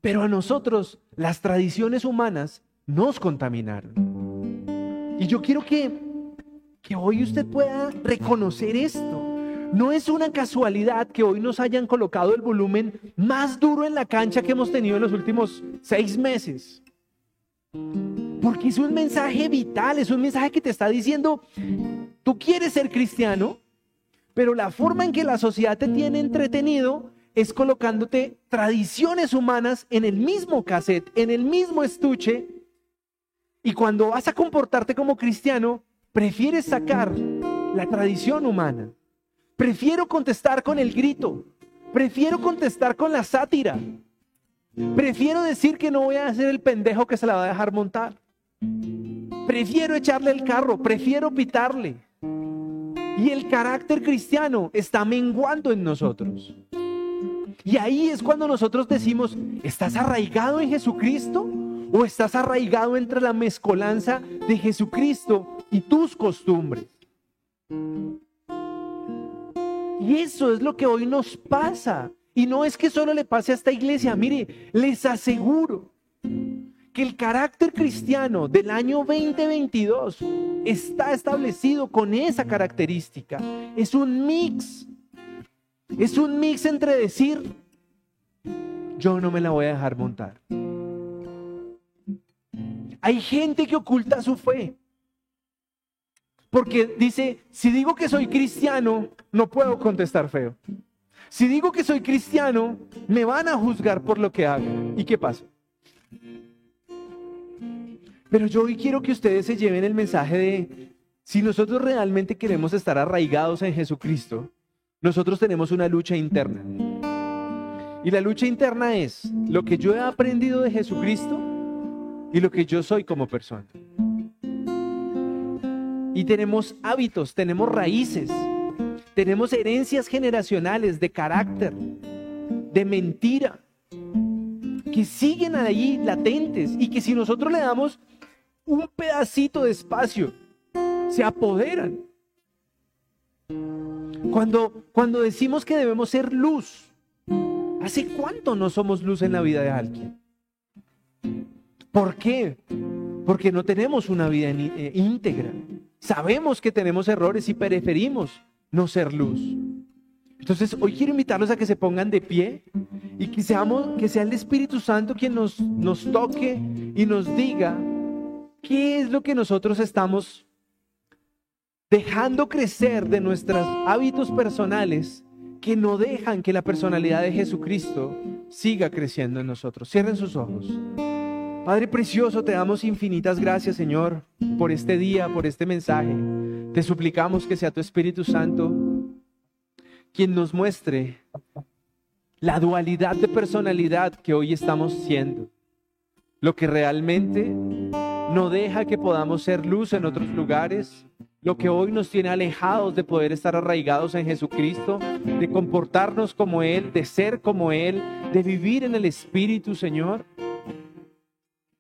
Pero a nosotros las tradiciones humanas nos contaminaron. Y yo quiero que, que hoy usted pueda reconocer esto. No es una casualidad que hoy nos hayan colocado el volumen más duro en la cancha que hemos tenido en los últimos seis meses. Porque es un mensaje vital, es un mensaje que te está diciendo, tú quieres ser cristiano, pero la forma en que la sociedad te tiene entretenido es colocándote tradiciones humanas en el mismo cassette, en el mismo estuche, y cuando vas a comportarte como cristiano, prefieres sacar la tradición humana. Prefiero contestar con el grito, prefiero contestar con la sátira, Prefiero decir que no voy a hacer el pendejo que se la va a dejar montar. Prefiero echarle el carro, prefiero pitarle. Y el carácter cristiano está menguando en nosotros. Y ahí es cuando nosotros decimos, ¿estás arraigado en Jesucristo? ¿O estás arraigado entre la mezcolanza de Jesucristo y tus costumbres? Y eso es lo que hoy nos pasa. Y no es que solo le pase a esta iglesia. Mire, les aseguro que el carácter cristiano del año 2022 está establecido con esa característica. Es un mix. Es un mix entre decir, yo no me la voy a dejar montar. Hay gente que oculta su fe. Porque dice, si digo que soy cristiano, no puedo contestar feo. Si digo que soy cristiano, me van a juzgar por lo que hago. ¿Y qué pasa? Pero yo hoy quiero que ustedes se lleven el mensaje de, si nosotros realmente queremos estar arraigados en Jesucristo, nosotros tenemos una lucha interna. Y la lucha interna es lo que yo he aprendido de Jesucristo y lo que yo soy como persona. Y tenemos hábitos, tenemos raíces, tenemos herencias generacionales de carácter, de mentira, que siguen ahí latentes y que si nosotros le damos un pedacito de espacio, se apoderan. Cuando, cuando decimos que debemos ser luz, ¿hace cuánto no somos luz en la vida de alguien? ¿Por qué? Porque no tenemos una vida eh, íntegra. Sabemos que tenemos errores y preferimos no ser luz. Entonces, hoy quiero invitarlos a que se pongan de pie y que, seamos, que sea el Espíritu Santo quien nos, nos toque y nos diga qué es lo que nosotros estamos dejando crecer de nuestros hábitos personales que no dejan que la personalidad de Jesucristo siga creciendo en nosotros. Cierren sus ojos. Padre precioso, te damos infinitas gracias, Señor, por este día, por este mensaje. Te suplicamos que sea tu Espíritu Santo quien nos muestre la dualidad de personalidad que hoy estamos siendo. Lo que realmente no deja que podamos ser luz en otros lugares, lo que hoy nos tiene alejados de poder estar arraigados en Jesucristo, de comportarnos como Él, de ser como Él, de vivir en el Espíritu, Señor.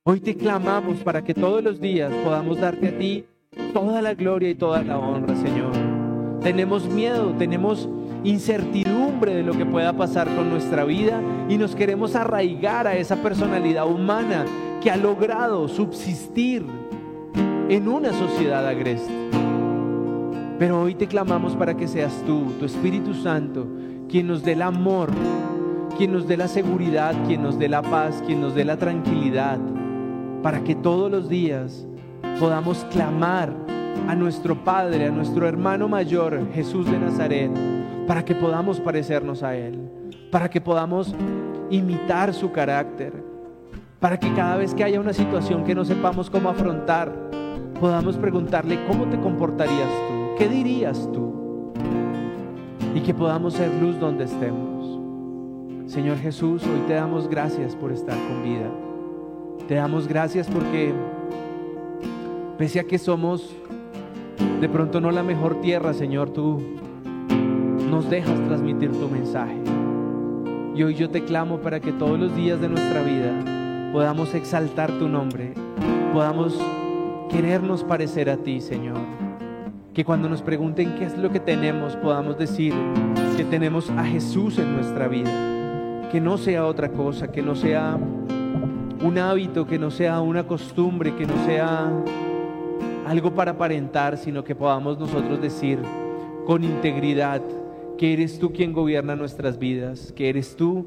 Hoy te clamamos para que todos los días podamos darte a ti toda la gloria y toda la honra, Señor. Tenemos miedo, tenemos incertidumbre de lo que pueda pasar con nuestra vida y nos queremos arraigar a esa personalidad humana que ha logrado subsistir en una sociedad agreste. Pero hoy te clamamos para que seas tú, tu Espíritu Santo, quien nos dé el amor, quien nos dé la seguridad, quien nos dé la paz, quien nos dé la tranquilidad para que todos los días podamos clamar a nuestro Padre, a nuestro hermano mayor, Jesús de Nazaret, para que podamos parecernos a Él, para que podamos imitar su carácter, para que cada vez que haya una situación que no sepamos cómo afrontar, podamos preguntarle, ¿cómo te comportarías tú? ¿Qué dirías tú? Y que podamos ser luz donde estemos. Señor Jesús, hoy te damos gracias por estar con vida. Te damos gracias porque pese a que somos de pronto no la mejor tierra, Señor, tú nos dejas transmitir tu mensaje. Y hoy yo te clamo para que todos los días de nuestra vida podamos exaltar tu nombre, podamos querernos parecer a ti, Señor. Que cuando nos pregunten qué es lo que tenemos, podamos decir que tenemos a Jesús en nuestra vida. Que no sea otra cosa, que no sea un hábito, que no sea una costumbre, que no sea algo para aparentar, sino que podamos nosotros decir con integridad que eres tú quien gobierna nuestras vidas, que eres tú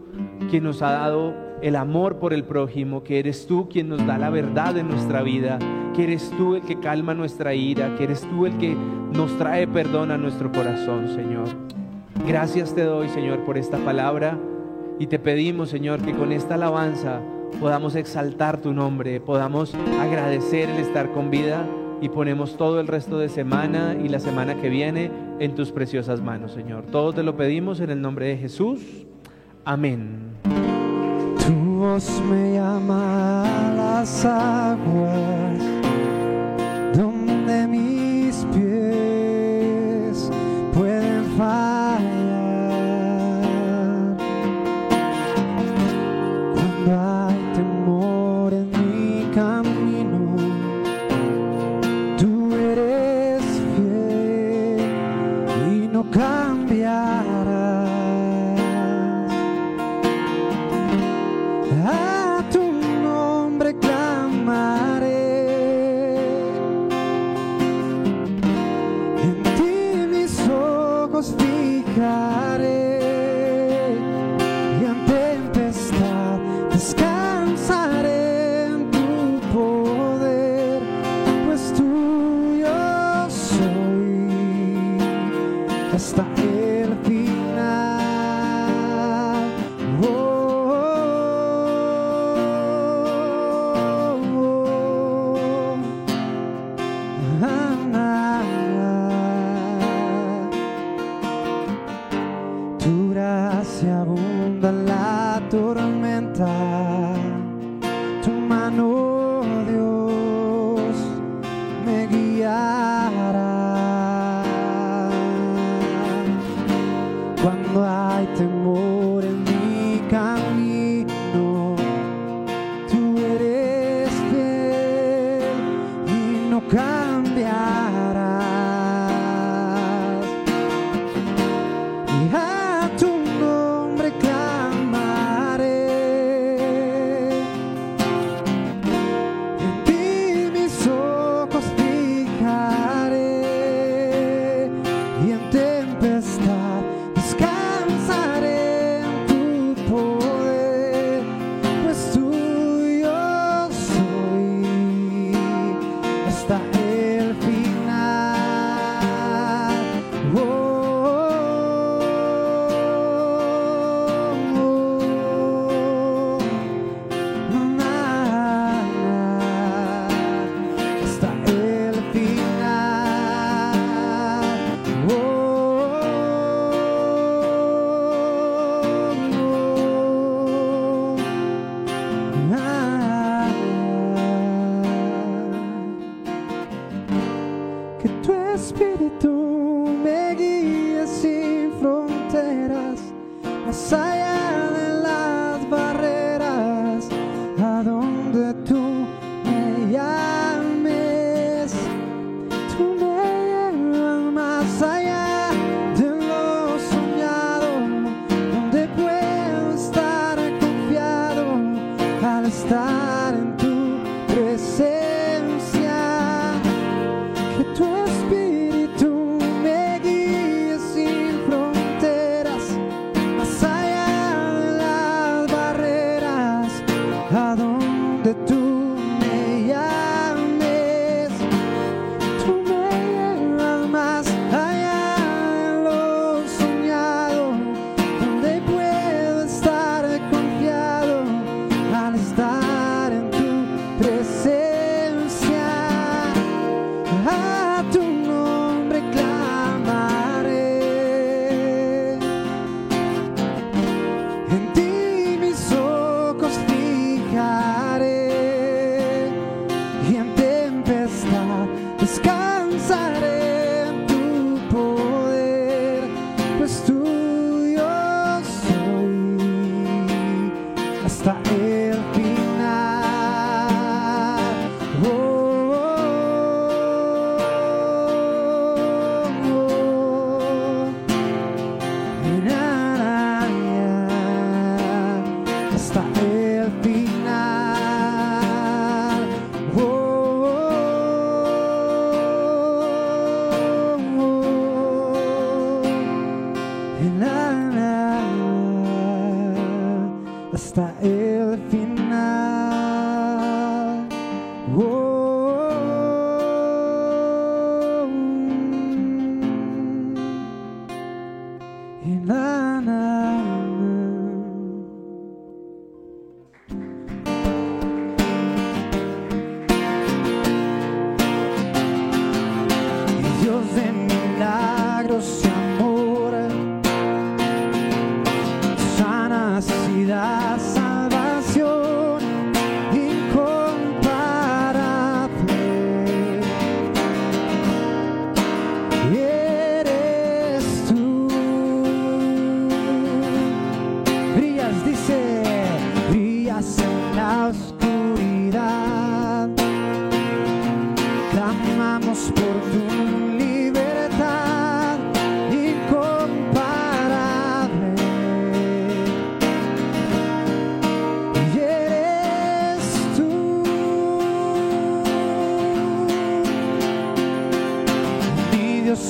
quien nos ha dado el amor por el prójimo, que eres tú quien nos da la verdad en nuestra vida, que eres tú el que calma nuestra ira, que eres tú el que nos trae perdón a nuestro corazón, Señor. Gracias te doy, Señor, por esta palabra y te pedimos, Señor, que con esta alabanza podamos exaltar tu nombre, podamos agradecer el estar con vida y ponemos todo el resto de semana y la semana que viene en tus preciosas manos, Señor. Todo te lo pedimos en el nombre de Jesús. Amén. Tu voz me llama a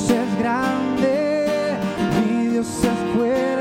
es grande, mi Dios es fuerte.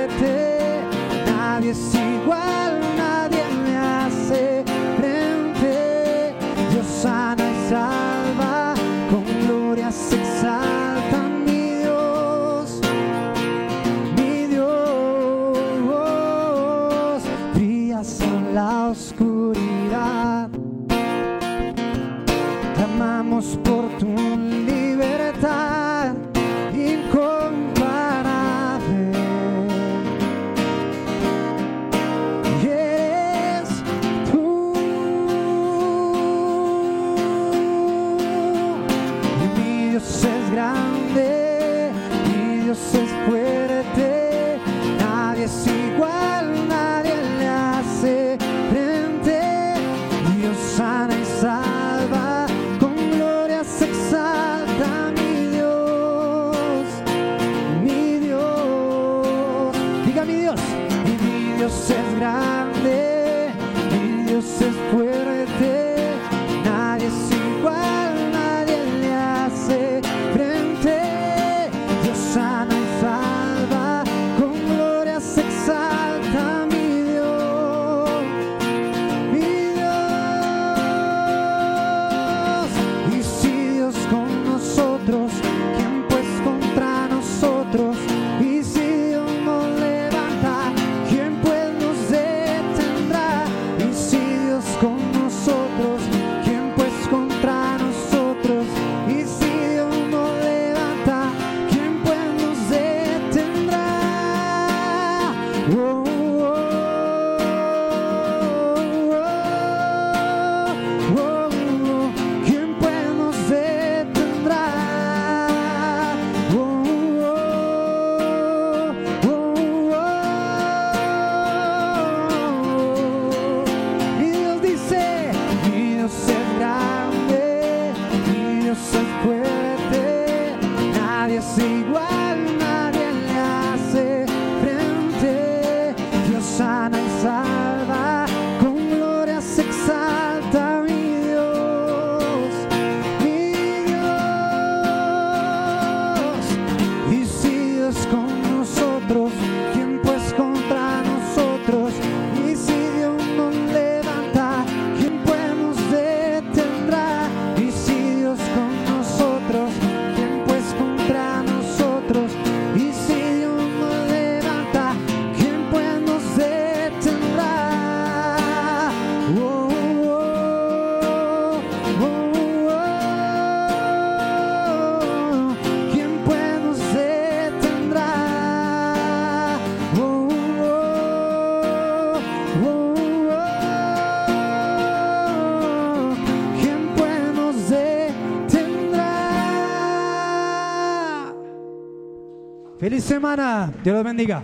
semana. Dios los bendiga.